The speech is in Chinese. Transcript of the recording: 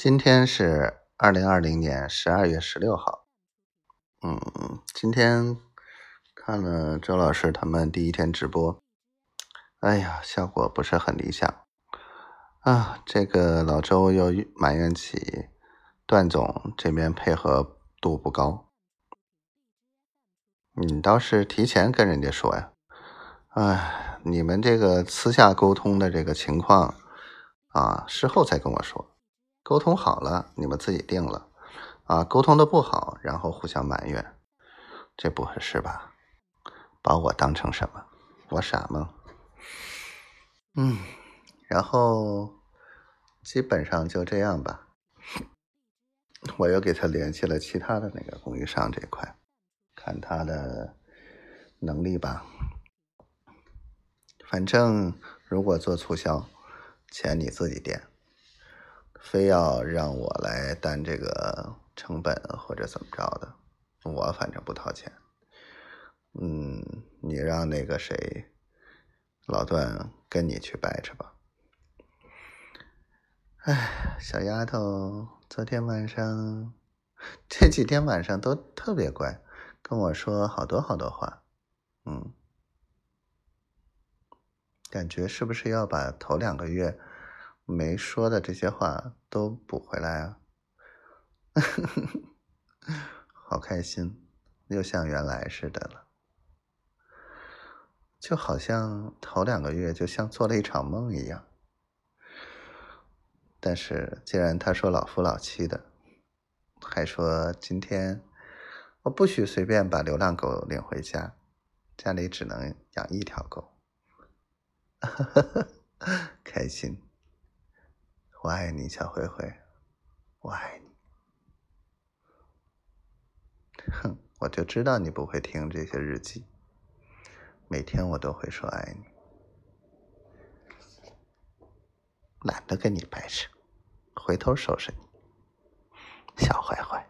今天是二零二零年十二月十六号。嗯，今天看了周老师他们第一天直播，哎呀，效果不是很理想啊。这个老周又埋怨起段总这边配合度不高。你倒是提前跟人家说呀。哎，你们这个私下沟通的这个情况啊，事后再跟我说。沟通好了，你们自己定了啊。沟通的不好，然后互相埋怨，这不合适吧？把我当成什么？我傻吗？嗯，然后基本上就这样吧。我又给他联系了其他的那个供应商这块，看他的能力吧。反正如果做促销，钱你自己垫。非要让我来担这个成本或者怎么着的，我反正不掏钱。嗯，你让那个谁，老段跟你去掰扯吧。哎，小丫头，昨天晚上，这几天晚上都特别乖，跟我说好多好多话。嗯，感觉是不是要把头两个月？没说的这些话都补回来啊！好开心，又像原来似的了，就好像头两个月就像做了一场梦一样。但是既然他说老夫老妻的，还说今天我不许随便把流浪狗领回家，家里只能养一条狗，开心。我爱你，小灰灰，我爱你。哼，我就知道你不会听这些日记。每天我都会说爱你，懒得跟你掰扯，回头收拾你，小坏坏。